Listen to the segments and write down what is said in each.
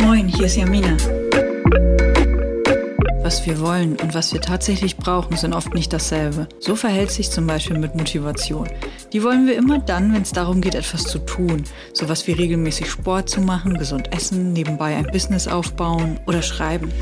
Moin, hier ist Jamina. Was wir wollen und was wir tatsächlich brauchen, sind oft nicht dasselbe. So verhält sich zum Beispiel mit Motivation. Die wollen wir immer dann, wenn es darum geht, etwas zu tun. Sowas wie regelmäßig Sport zu machen, gesund essen, nebenbei ein Business aufbauen oder schreiben.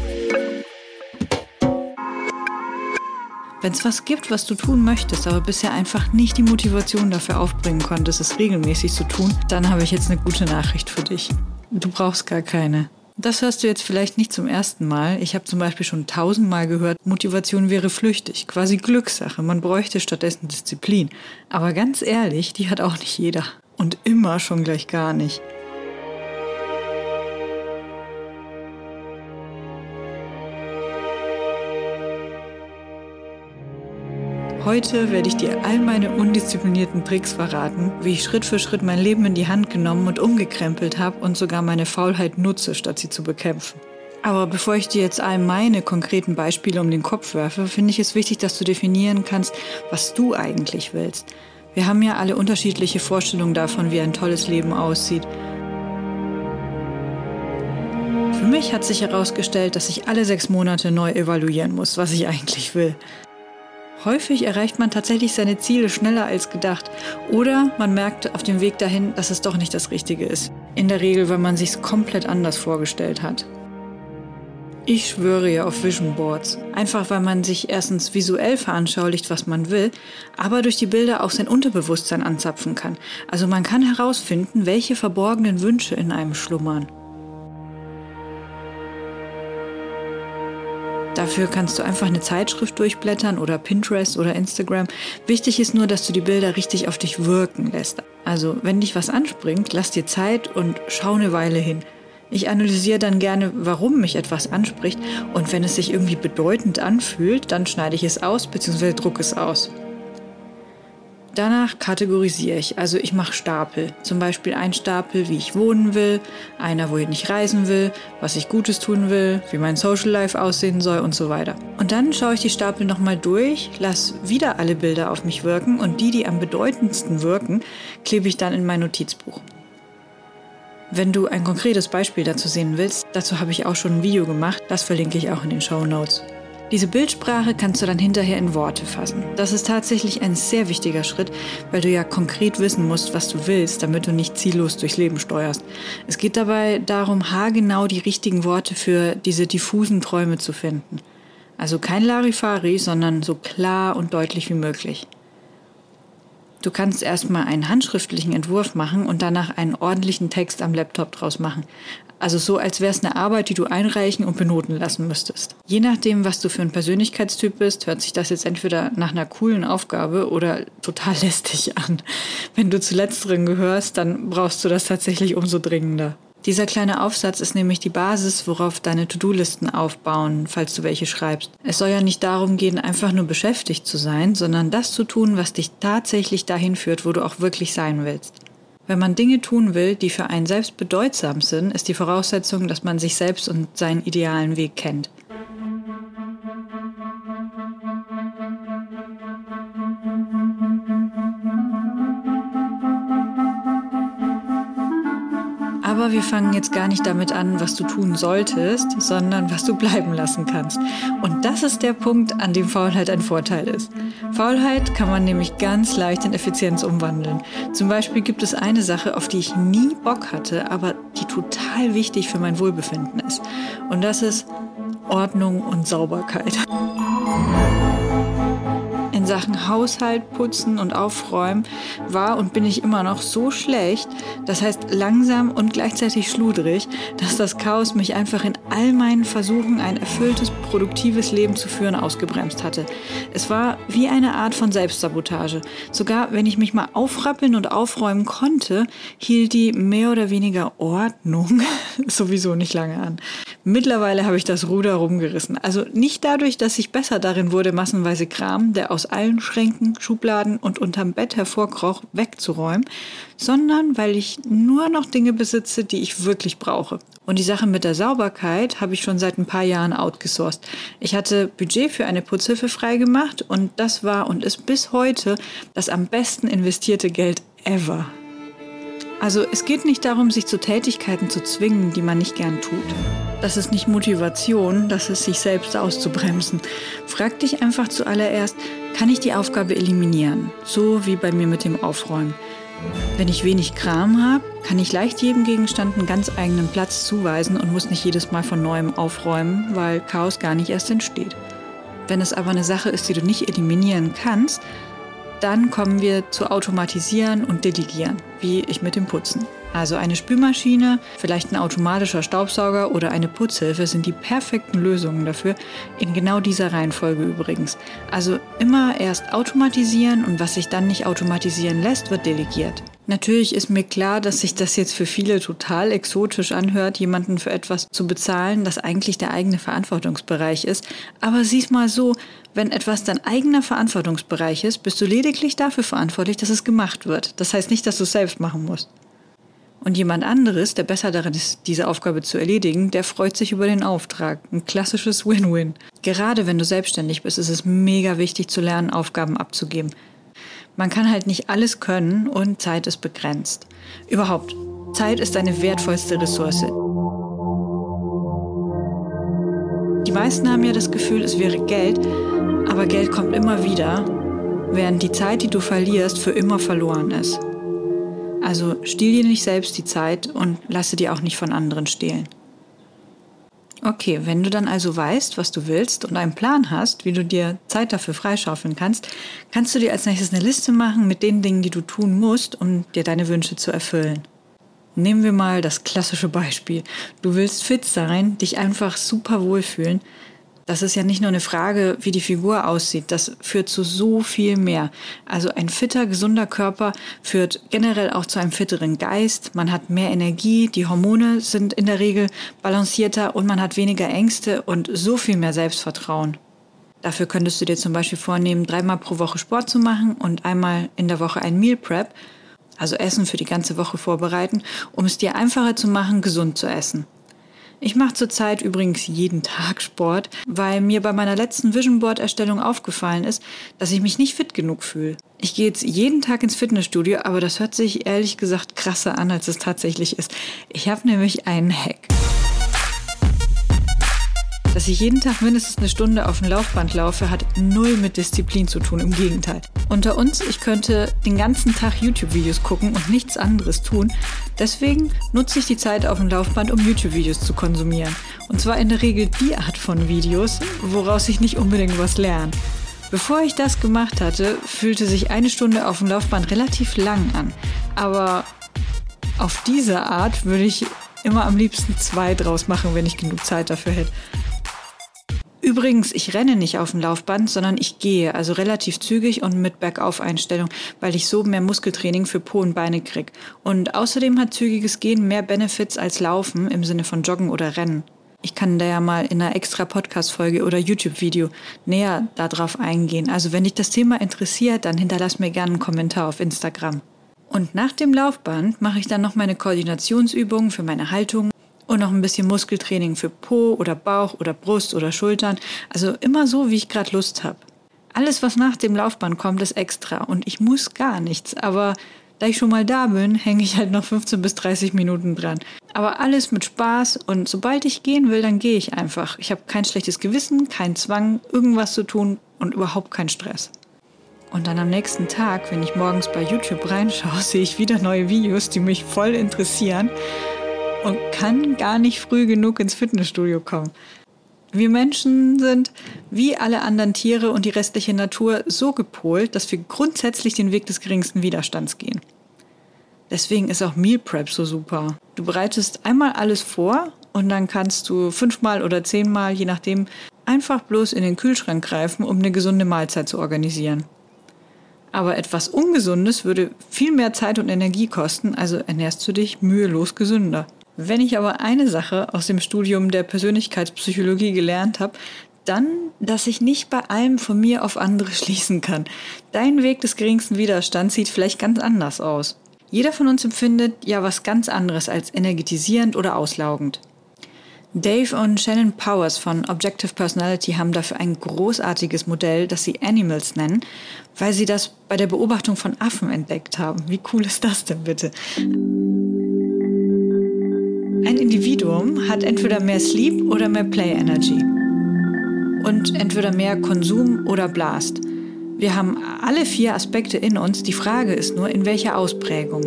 Wenn es was gibt, was du tun möchtest, aber bisher einfach nicht die Motivation dafür aufbringen konntest, es regelmäßig zu tun, dann habe ich jetzt eine gute Nachricht für dich. Du brauchst gar keine. Das hörst du jetzt vielleicht nicht zum ersten Mal. Ich habe zum Beispiel schon tausendmal gehört, Motivation wäre flüchtig, quasi Glückssache. Man bräuchte stattdessen Disziplin. Aber ganz ehrlich, die hat auch nicht jeder. Und immer schon gleich gar nicht. Heute werde ich dir all meine undisziplinierten Tricks verraten, wie ich Schritt für Schritt mein Leben in die Hand genommen und umgekrempelt habe und sogar meine Faulheit nutze, statt sie zu bekämpfen. Aber bevor ich dir jetzt all meine konkreten Beispiele um den Kopf werfe, finde ich es wichtig, dass du definieren kannst, was du eigentlich willst. Wir haben ja alle unterschiedliche Vorstellungen davon, wie ein tolles Leben aussieht. Für mich hat sich herausgestellt, dass ich alle sechs Monate neu evaluieren muss, was ich eigentlich will. Häufig erreicht man tatsächlich seine Ziele schneller als gedacht oder man merkt auf dem Weg dahin, dass es doch nicht das Richtige ist. In der Regel, weil man sich komplett anders vorgestellt hat. Ich schwöre ja auf Vision Boards. Einfach weil man sich erstens visuell veranschaulicht, was man will, aber durch die Bilder auch sein Unterbewusstsein anzapfen kann. Also man kann herausfinden, welche verborgenen Wünsche in einem schlummern. Dafür kannst du einfach eine Zeitschrift durchblättern oder Pinterest oder Instagram. Wichtig ist nur, dass du die Bilder richtig auf dich wirken lässt. Also, wenn dich was anspringt, lass dir Zeit und schau eine Weile hin. Ich analysiere dann gerne, warum mich etwas anspricht und wenn es sich irgendwie bedeutend anfühlt, dann schneide ich es aus bzw. drucke es aus. Danach kategorisiere ich, also ich mache Stapel. Zum Beispiel ein Stapel, wie ich wohnen will, einer, wohin ich reisen will, was ich Gutes tun will, wie mein Social Life aussehen soll und so weiter. Und dann schaue ich die Stapel nochmal durch, lasse wieder alle Bilder auf mich wirken und die, die am bedeutendsten wirken, klebe ich dann in mein Notizbuch. Wenn du ein konkretes Beispiel dazu sehen willst, dazu habe ich auch schon ein Video gemacht, das verlinke ich auch in den Show Notes. Diese Bildsprache kannst du dann hinterher in Worte fassen. Das ist tatsächlich ein sehr wichtiger Schritt, weil du ja konkret wissen musst, was du willst, damit du nicht ziellos durchs Leben steuerst. Es geht dabei darum, haargenau die richtigen Worte für diese diffusen Träume zu finden. Also kein Larifari, sondern so klar und deutlich wie möglich. Du kannst erstmal einen handschriftlichen Entwurf machen und danach einen ordentlichen Text am Laptop draus machen. Also so, als wäre es eine Arbeit, die du einreichen und benoten lassen müsstest. Je nachdem, was du für ein Persönlichkeitstyp bist, hört sich das jetzt entweder nach einer coolen Aufgabe oder total lästig an. Wenn du zu letzteren gehörst, dann brauchst du das tatsächlich umso dringender. Dieser kleine Aufsatz ist nämlich die Basis, worauf deine To-Do-Listen aufbauen, falls du welche schreibst. Es soll ja nicht darum gehen, einfach nur beschäftigt zu sein, sondern das zu tun, was dich tatsächlich dahin führt, wo du auch wirklich sein willst. Wenn man Dinge tun will, die für einen selbst bedeutsam sind, ist die Voraussetzung, dass man sich selbst und seinen idealen Weg kennt. Aber wir fangen jetzt gar nicht damit an, was du tun solltest, sondern was du bleiben lassen kannst. Und das ist der Punkt, an dem Faulheit ein Vorteil ist. Faulheit kann man nämlich ganz leicht in Effizienz umwandeln. Zum Beispiel gibt es eine Sache, auf die ich nie Bock hatte, aber die total wichtig für mein Wohlbefinden ist. Und das ist Ordnung und Sauberkeit in Sachen Haushalt, Putzen und Aufräumen war und bin ich immer noch so schlecht, das heißt langsam und gleichzeitig schludrig, dass das Chaos mich einfach in all meinen Versuchen, ein erfülltes, produktives Leben zu führen, ausgebremst hatte. Es war wie eine Art von Selbstsabotage. Sogar wenn ich mich mal aufrappeln und aufräumen konnte, hielt die mehr oder weniger Ordnung sowieso nicht lange an. Mittlerweile habe ich das Ruder rumgerissen. Also nicht dadurch, dass ich besser darin wurde, massenweise Kram, der aus allen Schränken, Schubladen und unterm Bett hervorkroch, wegzuräumen, sondern weil ich nur noch Dinge besitze, die ich wirklich brauche. Und die Sache mit der Sauberkeit habe ich schon seit ein paar Jahren outgesourced. Ich hatte Budget für eine Putzhilfe freigemacht und das war und ist bis heute das am besten investierte Geld ever. Also es geht nicht darum, sich zu Tätigkeiten zu zwingen, die man nicht gern tut. Das ist nicht Motivation, das ist sich selbst auszubremsen. Frag dich einfach zuallererst, kann ich die Aufgabe eliminieren? So wie bei mir mit dem Aufräumen. Wenn ich wenig Kram habe, kann ich leicht jedem Gegenstand einen ganz eigenen Platz zuweisen und muss nicht jedes Mal von neuem aufräumen, weil Chaos gar nicht erst entsteht. Wenn es aber eine Sache ist, die du nicht eliminieren kannst, dann kommen wir zu Automatisieren und Delegieren, wie ich mit dem Putzen. Also eine Spülmaschine, vielleicht ein automatischer Staubsauger oder eine Putzhilfe sind die perfekten Lösungen dafür, in genau dieser Reihenfolge übrigens. Also immer erst automatisieren und was sich dann nicht automatisieren lässt, wird delegiert. Natürlich ist mir klar, dass sich das jetzt für viele total exotisch anhört, jemanden für etwas zu bezahlen, das eigentlich der eigene Verantwortungsbereich ist. Aber sieh's mal so, wenn etwas dein eigener Verantwortungsbereich ist, bist du lediglich dafür verantwortlich, dass es gemacht wird. Das heißt nicht, dass du es selbst machen musst. Und jemand anderes, der besser darin ist, diese Aufgabe zu erledigen, der freut sich über den Auftrag. Ein klassisches Win-Win. Gerade wenn du selbstständig bist, ist es mega wichtig zu lernen, Aufgaben abzugeben. Man kann halt nicht alles können und Zeit ist begrenzt. Überhaupt, Zeit ist deine wertvollste Ressource. Die meisten haben ja das Gefühl, es wäre Geld, aber Geld kommt immer wieder, während die Zeit, die du verlierst, für immer verloren ist. Also stiehl dir nicht selbst die Zeit und lasse dir auch nicht von anderen stehlen. Okay, wenn du dann also weißt, was du willst und einen Plan hast, wie du dir Zeit dafür freischaufeln kannst, kannst du dir als nächstes eine Liste machen mit den Dingen, die du tun musst, um dir deine Wünsche zu erfüllen. Nehmen wir mal das klassische Beispiel. Du willst fit sein, dich einfach super wohlfühlen, das ist ja nicht nur eine Frage, wie die Figur aussieht. Das führt zu so viel mehr. Also ein fitter, gesunder Körper führt generell auch zu einem fitteren Geist. Man hat mehr Energie, die Hormone sind in der Regel balancierter und man hat weniger Ängste und so viel mehr Selbstvertrauen. Dafür könntest du dir zum Beispiel vornehmen, dreimal pro Woche Sport zu machen und einmal in der Woche ein Meal Prep, also Essen für die ganze Woche vorbereiten, um es dir einfacher zu machen, gesund zu essen. Ich mache zurzeit übrigens jeden Tag Sport, weil mir bei meiner letzten Vision Board Erstellung aufgefallen ist, dass ich mich nicht fit genug fühle. Ich gehe jetzt jeden Tag ins Fitnessstudio, aber das hört sich ehrlich gesagt krasser an, als es tatsächlich ist. Ich habe nämlich einen Hack dass ich jeden Tag mindestens eine Stunde auf dem Laufband laufe, hat null mit Disziplin zu tun, im Gegenteil. Unter uns, ich könnte den ganzen Tag YouTube-Videos gucken und nichts anderes tun. Deswegen nutze ich die Zeit auf dem Laufband, um YouTube-Videos zu konsumieren. Und zwar in der Regel die Art von Videos, woraus ich nicht unbedingt was lerne. Bevor ich das gemacht hatte, fühlte sich eine Stunde auf dem Laufband relativ lang an. Aber auf diese Art würde ich immer am liebsten zwei draus machen, wenn ich genug Zeit dafür hätte. Übrigens, ich renne nicht auf dem Laufband, sondern ich gehe, also relativ zügig und mit Bergauf-Einstellung, weil ich so mehr Muskeltraining für Po und Beine krieg. Und außerdem hat zügiges Gehen mehr Benefits als Laufen im Sinne von Joggen oder Rennen. Ich kann da ja mal in einer extra Podcast-Folge oder YouTube-Video näher darauf eingehen. Also wenn dich das Thema interessiert, dann hinterlass mir gerne einen Kommentar auf Instagram. Und nach dem Laufband mache ich dann noch meine Koordinationsübungen für meine Haltung und noch ein bisschen Muskeltraining für Po oder Bauch oder Brust oder Schultern. Also immer so, wie ich gerade Lust habe. Alles, was nach dem Laufband kommt, ist extra und ich muss gar nichts. Aber da ich schon mal da bin, hänge ich halt noch 15 bis 30 Minuten dran. Aber alles mit Spaß und sobald ich gehen will, dann gehe ich einfach. Ich habe kein schlechtes Gewissen, keinen Zwang, irgendwas zu tun und überhaupt keinen Stress. Und dann am nächsten Tag, wenn ich morgens bei YouTube reinschaue, sehe ich wieder neue Videos, die mich voll interessieren und kann gar nicht früh genug ins Fitnessstudio kommen. Wir Menschen sind, wie alle anderen Tiere und die restliche Natur, so gepolt, dass wir grundsätzlich den Weg des geringsten Widerstands gehen. Deswegen ist auch Meal Prep so super. Du bereitest einmal alles vor und dann kannst du fünfmal oder zehnmal, je nachdem, einfach bloß in den Kühlschrank greifen, um eine gesunde Mahlzeit zu organisieren. Aber etwas Ungesundes würde viel mehr Zeit und Energie kosten, also ernährst du dich mühelos gesünder. Wenn ich aber eine Sache aus dem Studium der Persönlichkeitspsychologie gelernt habe, dann, dass ich nicht bei allem von mir auf andere schließen kann. Dein Weg des geringsten Widerstands sieht vielleicht ganz anders aus. Jeder von uns empfindet ja was ganz anderes als energetisierend oder auslaugend. Dave und Shannon Powers von Objective Personality haben dafür ein großartiges Modell, das sie Animals nennen, weil sie das bei der Beobachtung von Affen entdeckt haben. Wie cool ist das denn bitte? Ein Individuum hat entweder mehr Sleep oder mehr Play Energy. Und entweder mehr Konsum oder Blast. Wir haben alle vier Aspekte in uns, die Frage ist nur, in welcher Ausprägung.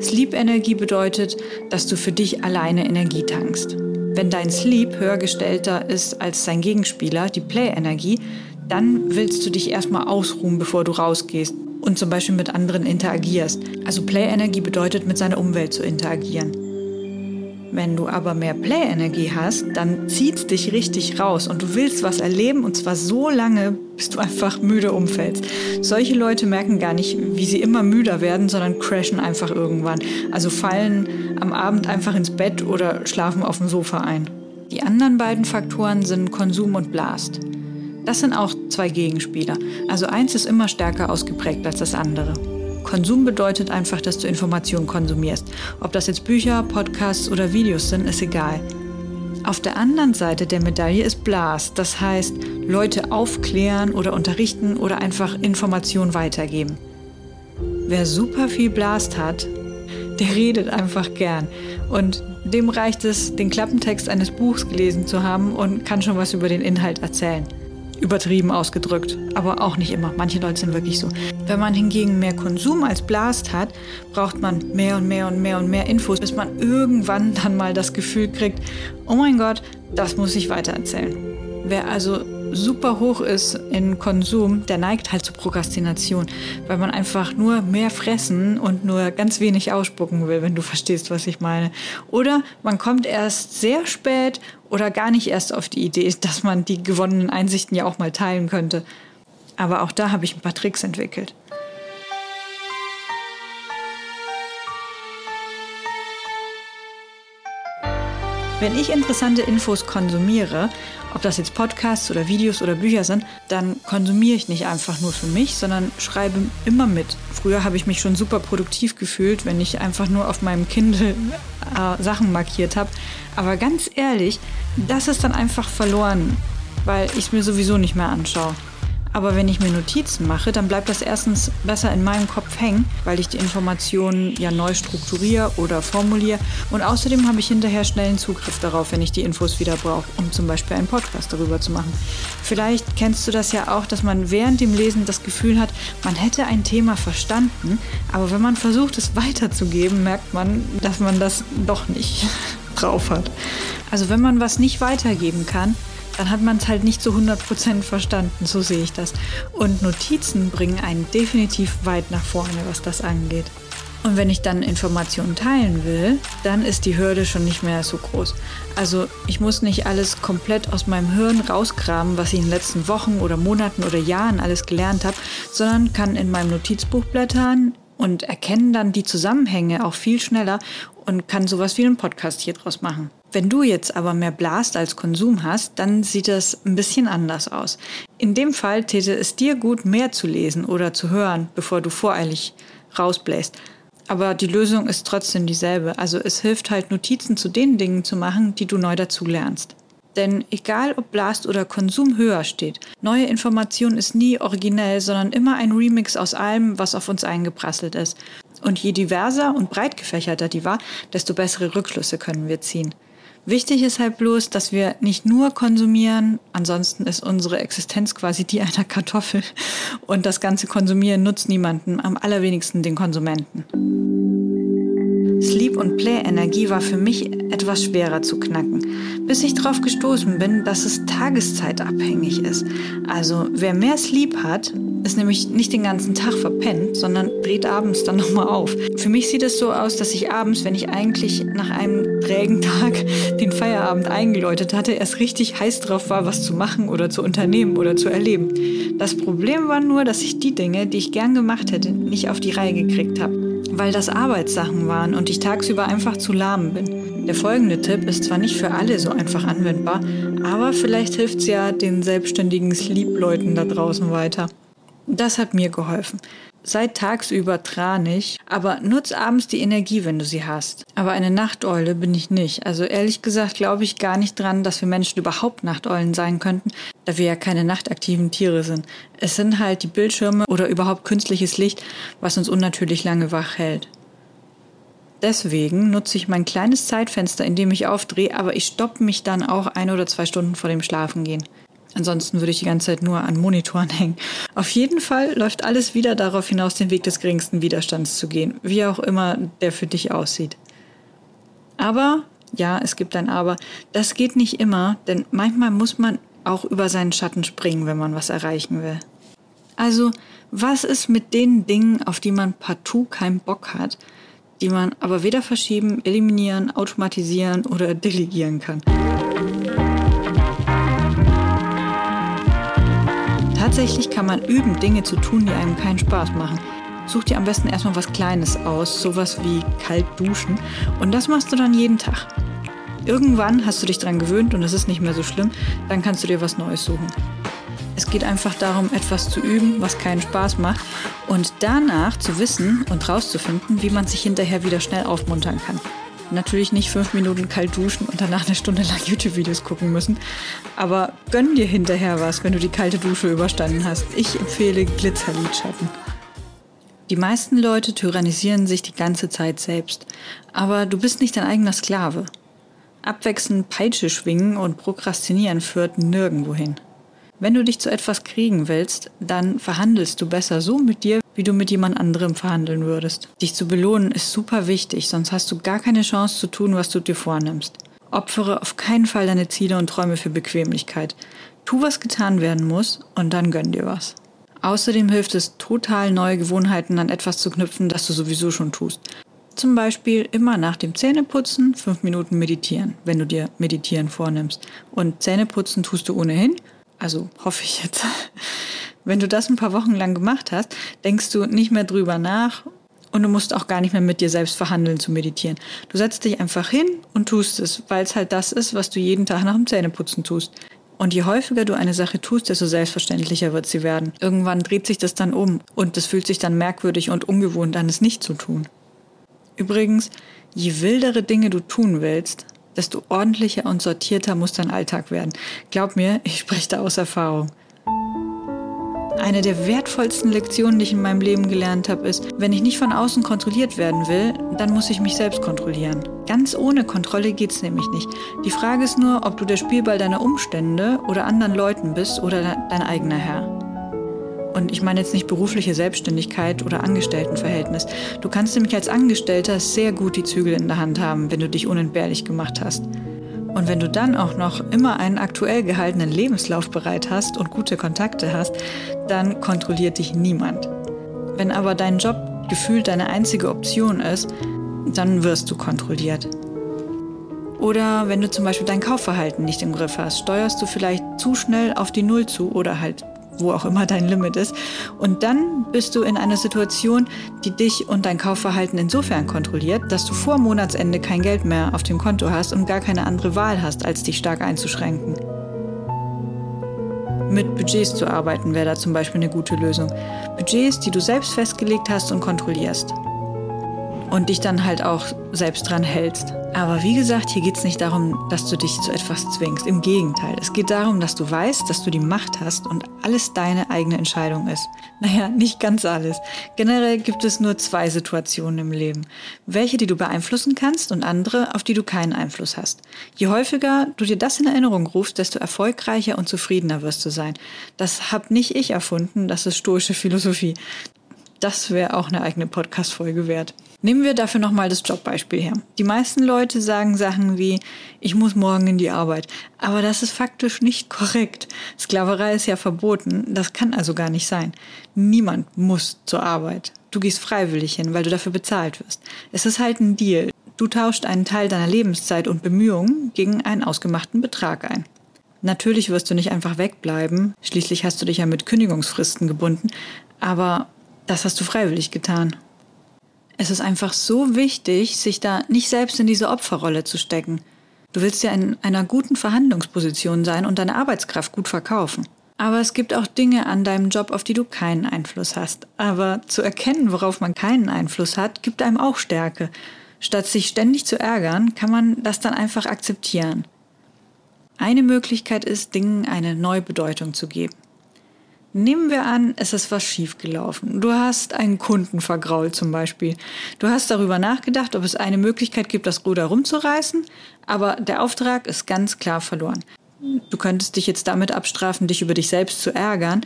Sleep-Energie bedeutet, dass du für dich alleine Energie tankst. Wenn dein Sleep höher gestellter ist als sein Gegenspieler, die Play-Energie, dann willst du dich erstmal ausruhen, bevor du rausgehst und zum Beispiel mit anderen interagierst. Also Play-Energie bedeutet, mit seiner Umwelt zu interagieren. Wenn du aber mehr Play-Energie hast, dann zieht es dich richtig raus und du willst was erleben und zwar so lange, bis du einfach müde umfällst. Solche Leute merken gar nicht, wie sie immer müder werden, sondern crashen einfach irgendwann. Also fallen am Abend einfach ins Bett oder schlafen auf dem Sofa ein. Die anderen beiden Faktoren sind Konsum und Blast. Das sind auch zwei Gegenspieler. Also eins ist immer stärker ausgeprägt als das andere. Konsum bedeutet einfach, dass du Informationen konsumierst. Ob das jetzt Bücher, Podcasts oder Videos sind, ist egal. Auf der anderen Seite der Medaille ist Blast, das heißt Leute aufklären oder unterrichten oder einfach Informationen weitergeben. Wer super viel Blast hat, der redet einfach gern. Und dem reicht es, den Klappentext eines Buchs gelesen zu haben und kann schon was über den Inhalt erzählen übertrieben ausgedrückt, aber auch nicht immer. Manche Leute sind wirklich so. Wenn man hingegen mehr Konsum als Blast hat, braucht man mehr und mehr und mehr und mehr Infos, bis man irgendwann dann mal das Gefühl kriegt, oh mein Gott, das muss ich weitererzählen. Wer also super hoch ist in Konsum, der neigt halt zur Prokrastination, weil man einfach nur mehr fressen und nur ganz wenig ausspucken will, wenn du verstehst, was ich meine. Oder man kommt erst sehr spät oder gar nicht erst auf die Idee, dass man die gewonnenen Einsichten ja auch mal teilen könnte. Aber auch da habe ich ein paar Tricks entwickelt. Wenn ich interessante Infos konsumiere, ob das jetzt Podcasts oder Videos oder Bücher sind, dann konsumiere ich nicht einfach nur für mich, sondern schreibe immer mit. Früher habe ich mich schon super produktiv gefühlt, wenn ich einfach nur auf meinem Kindle äh, Sachen markiert habe. Aber ganz ehrlich, das ist dann einfach verloren, weil ich es mir sowieso nicht mehr anschaue. Aber wenn ich mir Notizen mache, dann bleibt das erstens besser in meinem Kopf hängen, weil ich die Informationen ja neu strukturiere oder formuliere. Und außerdem habe ich hinterher schnellen Zugriff darauf, wenn ich die Infos wieder brauche, um zum Beispiel einen Podcast darüber zu machen. Vielleicht kennst du das ja auch, dass man während dem Lesen das Gefühl hat, man hätte ein Thema verstanden, aber wenn man versucht, es weiterzugeben, merkt man, dass man das doch nicht drauf hat. Also wenn man was nicht weitergeben kann, dann hat man es halt nicht zu 100% verstanden, so sehe ich das. Und Notizen bringen einen definitiv weit nach vorne, was das angeht. Und wenn ich dann Informationen teilen will, dann ist die Hürde schon nicht mehr so groß. Also ich muss nicht alles komplett aus meinem Hirn rauskramen, was ich in den letzten Wochen oder Monaten oder Jahren alles gelernt habe, sondern kann in meinem Notizbuch blättern und erkennen dann die Zusammenhänge auch viel schneller und kann sowas wie einen Podcast hier draus machen. Wenn du jetzt aber mehr Blast als Konsum hast, dann sieht das ein bisschen anders aus. In dem Fall täte es dir gut, mehr zu lesen oder zu hören, bevor du voreilig rausbläst. Aber die Lösung ist trotzdem dieselbe. Also es hilft halt, Notizen zu den Dingen zu machen, die du neu dazu lernst. Denn egal ob Blast oder Konsum höher steht, neue Information ist nie originell, sondern immer ein Remix aus allem, was auf uns eingeprasselt ist. Und je diverser und breit gefächerter die war, desto bessere Rückschlüsse können wir ziehen. Wichtig ist halt bloß, dass wir nicht nur konsumieren, ansonsten ist unsere Existenz quasi die einer Kartoffel und das ganze Konsumieren nutzt niemanden, am allerwenigsten den Konsumenten. Sleep- und Play-Energie war für mich etwas schwerer zu knacken, bis ich darauf gestoßen bin, dass es tageszeitabhängig ist. Also wer mehr Sleep hat, ist nämlich nicht den ganzen Tag verpennt, sondern dreht abends dann nochmal auf. Für mich sieht es so aus, dass ich abends, wenn ich eigentlich nach einem trägen Tag den Feierabend eingeläutet hatte, erst richtig heiß drauf war, was zu machen oder zu unternehmen oder zu erleben. Das Problem war nur, dass ich die Dinge, die ich gern gemacht hätte, nicht auf die Reihe gekriegt habe weil das Arbeitssachen waren und ich tagsüber einfach zu lahm bin. Der folgende Tipp ist zwar nicht für alle so einfach anwendbar, aber vielleicht hilft es ja den selbstständigen Sleep-Leuten da draußen weiter. Das hat mir geholfen. Sei tagsüber tranig, aber nutz abends die Energie, wenn du sie hast. Aber eine Nachteule bin ich nicht. Also ehrlich gesagt glaube ich gar nicht dran, dass wir Menschen überhaupt Nachteulen sein könnten, da wir ja keine nachtaktiven Tiere sind. Es sind halt die Bildschirme oder überhaupt künstliches Licht, was uns unnatürlich lange wach hält. Deswegen nutze ich mein kleines Zeitfenster, in dem ich aufdrehe, aber ich stoppe mich dann auch ein oder zwei Stunden vor dem Schlafengehen. Ansonsten würde ich die ganze Zeit nur an Monitoren hängen. Auf jeden Fall läuft alles wieder darauf hinaus, den Weg des geringsten Widerstands zu gehen, wie auch immer der für dich aussieht. Aber, ja, es gibt ein Aber, das geht nicht immer, denn manchmal muss man auch über seinen Schatten springen, wenn man was erreichen will. Also, was ist mit den Dingen, auf die man partout keinen Bock hat, die man aber weder verschieben, eliminieren, automatisieren oder delegieren kann? Tatsächlich kann man üben, Dinge zu tun, die einem keinen Spaß machen. Such dir am besten erstmal was Kleines aus, sowas wie kalt duschen. Und das machst du dann jeden Tag. Irgendwann hast du dich dran gewöhnt und es ist nicht mehr so schlimm, dann kannst du dir was Neues suchen. Es geht einfach darum, etwas zu üben, was keinen Spaß macht und danach zu wissen und rauszufinden, wie man sich hinterher wieder schnell aufmuntern kann. Natürlich nicht fünf Minuten kalt duschen und danach eine Stunde lang YouTube-Videos gucken müssen. Aber gönn dir hinterher was, wenn du die kalte Dusche überstanden hast. Ich empfehle Glitzerlidschatten. Die meisten Leute tyrannisieren sich die ganze Zeit selbst. Aber du bist nicht dein eigener Sklave. Abwechselnd Peitsche schwingen und prokrastinieren führt nirgendwo hin. Wenn du dich zu etwas kriegen willst, dann verhandelst du besser so mit dir, wie du mit jemand anderem verhandeln würdest. Dich zu belohnen ist super wichtig, sonst hast du gar keine Chance zu tun, was du dir vornimmst. Opfere auf keinen Fall deine Ziele und Träume für Bequemlichkeit. Tu, was getan werden muss, und dann gönn dir was. Außerdem hilft es, total neue Gewohnheiten an etwas zu knüpfen, das du sowieso schon tust. Zum Beispiel immer nach dem Zähneputzen fünf Minuten meditieren, wenn du dir Meditieren vornimmst. Und Zähneputzen tust du ohnehin also hoffe ich jetzt. Wenn du das ein paar Wochen lang gemacht hast, denkst du nicht mehr drüber nach und du musst auch gar nicht mehr mit dir selbst verhandeln zu meditieren. Du setzt dich einfach hin und tust es, weil es halt das ist, was du jeden Tag nach dem Zähneputzen tust. Und je häufiger du eine Sache tust, desto selbstverständlicher wird sie werden. Irgendwann dreht sich das dann um und es fühlt sich dann merkwürdig und ungewohnt an, es nicht zu tun. Übrigens, je wildere Dinge du tun willst, desto ordentlicher und sortierter muss dein Alltag werden. Glaub mir, ich spreche da aus Erfahrung. Eine der wertvollsten Lektionen, die ich in meinem Leben gelernt habe, ist, wenn ich nicht von außen kontrolliert werden will, dann muss ich mich selbst kontrollieren. Ganz ohne Kontrolle geht's nämlich nicht. Die Frage ist nur, ob du der Spielball deiner Umstände oder anderen Leuten bist oder dein eigener Herr. Und ich meine jetzt nicht berufliche Selbstständigkeit oder Angestelltenverhältnis. Du kannst nämlich als Angestellter sehr gut die Zügel in der Hand haben, wenn du dich unentbehrlich gemacht hast. Und wenn du dann auch noch immer einen aktuell gehaltenen Lebenslauf bereit hast und gute Kontakte hast, dann kontrolliert dich niemand. Wenn aber dein Job gefühlt deine einzige Option ist, dann wirst du kontrolliert. Oder wenn du zum Beispiel dein Kaufverhalten nicht im Griff hast, steuerst du vielleicht zu schnell auf die Null zu oder halt wo auch immer dein Limit ist. Und dann bist du in einer Situation, die dich und dein Kaufverhalten insofern kontrolliert, dass du vor Monatsende kein Geld mehr auf dem Konto hast und gar keine andere Wahl hast, als dich stark einzuschränken. Mit Budgets zu arbeiten wäre da zum Beispiel eine gute Lösung. Budgets, die du selbst festgelegt hast und kontrollierst. Und dich dann halt auch selbst dran hältst. Aber wie gesagt, hier geht es nicht darum, dass du dich zu etwas zwingst. Im Gegenteil, es geht darum, dass du weißt, dass du die Macht hast und alles deine eigene Entscheidung ist. Naja, nicht ganz alles. Generell gibt es nur zwei Situationen im Leben. Welche, die du beeinflussen kannst und andere, auf die du keinen Einfluss hast. Je häufiger du dir das in Erinnerung rufst, desto erfolgreicher und zufriedener wirst du sein. Das hab nicht ich erfunden, das ist stoische Philosophie. Das wäre auch eine eigene Podcast-Folge wert. Nehmen wir dafür nochmal das Jobbeispiel her. Die meisten Leute sagen Sachen wie, ich muss morgen in die Arbeit. Aber das ist faktisch nicht korrekt. Sklaverei ist ja verboten. Das kann also gar nicht sein. Niemand muss zur Arbeit. Du gehst freiwillig hin, weil du dafür bezahlt wirst. Es ist halt ein Deal. Du tauscht einen Teil deiner Lebenszeit und Bemühungen gegen einen ausgemachten Betrag ein. Natürlich wirst du nicht einfach wegbleiben. Schließlich hast du dich ja mit Kündigungsfristen gebunden. Aber das hast du freiwillig getan. Es ist einfach so wichtig, sich da nicht selbst in diese Opferrolle zu stecken. Du willst ja in einer guten Verhandlungsposition sein und deine Arbeitskraft gut verkaufen. Aber es gibt auch Dinge an deinem Job, auf die du keinen Einfluss hast. Aber zu erkennen, worauf man keinen Einfluss hat, gibt einem auch Stärke. Statt sich ständig zu ärgern, kann man das dann einfach akzeptieren. Eine Möglichkeit ist, Dingen eine neue Bedeutung zu geben. Nehmen wir an, es ist was schiefgelaufen. Du hast einen Kunden vergrault zum Beispiel. Du hast darüber nachgedacht, ob es eine Möglichkeit gibt, das Ruder rumzureißen, aber der Auftrag ist ganz klar verloren. Du könntest dich jetzt damit abstrafen, dich über dich selbst zu ärgern,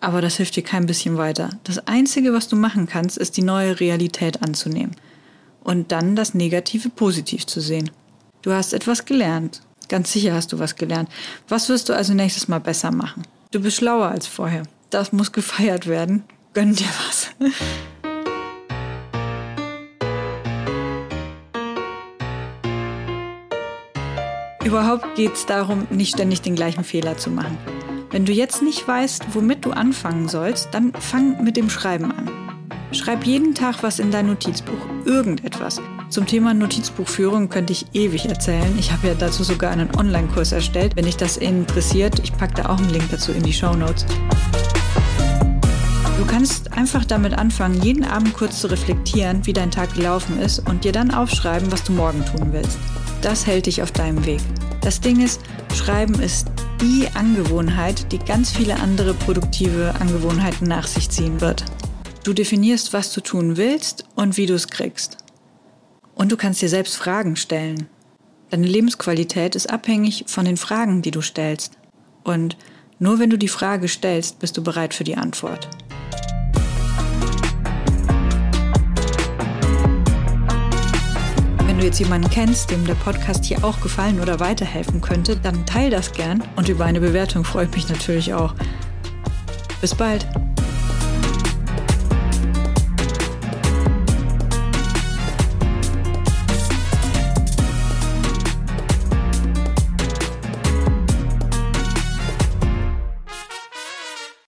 aber das hilft dir kein bisschen weiter. Das Einzige, was du machen kannst, ist die neue Realität anzunehmen und dann das Negative positiv zu sehen. Du hast etwas gelernt. Ganz sicher hast du was gelernt. Was wirst du also nächstes Mal besser machen? Du bist schlauer als vorher. Das muss gefeiert werden. Gönn dir was. Überhaupt geht es darum, nicht ständig den gleichen Fehler zu machen. Wenn du jetzt nicht weißt, womit du anfangen sollst, dann fang mit dem Schreiben an. Schreib jeden Tag was in dein Notizbuch, irgendetwas. Zum Thema Notizbuchführung könnte ich ewig erzählen. Ich habe ja dazu sogar einen Online-Kurs erstellt. Wenn dich das interessiert, ich packe da auch einen Link dazu in die Show Notes. Du kannst einfach damit anfangen, jeden Abend kurz zu reflektieren, wie dein Tag gelaufen ist und dir dann aufschreiben, was du morgen tun willst. Das hält dich auf deinem Weg. Das Ding ist, Schreiben ist die Angewohnheit, die ganz viele andere produktive Angewohnheiten nach sich ziehen wird. Du definierst, was du tun willst und wie du es kriegst. Und du kannst dir selbst Fragen stellen. Deine Lebensqualität ist abhängig von den Fragen, die du stellst. Und nur wenn du die Frage stellst, bist du bereit für die Antwort. Wenn du jetzt jemanden kennst, dem der Podcast hier auch gefallen oder weiterhelfen könnte, dann teil das gern und über eine Bewertung freue ich mich natürlich auch. Bis bald!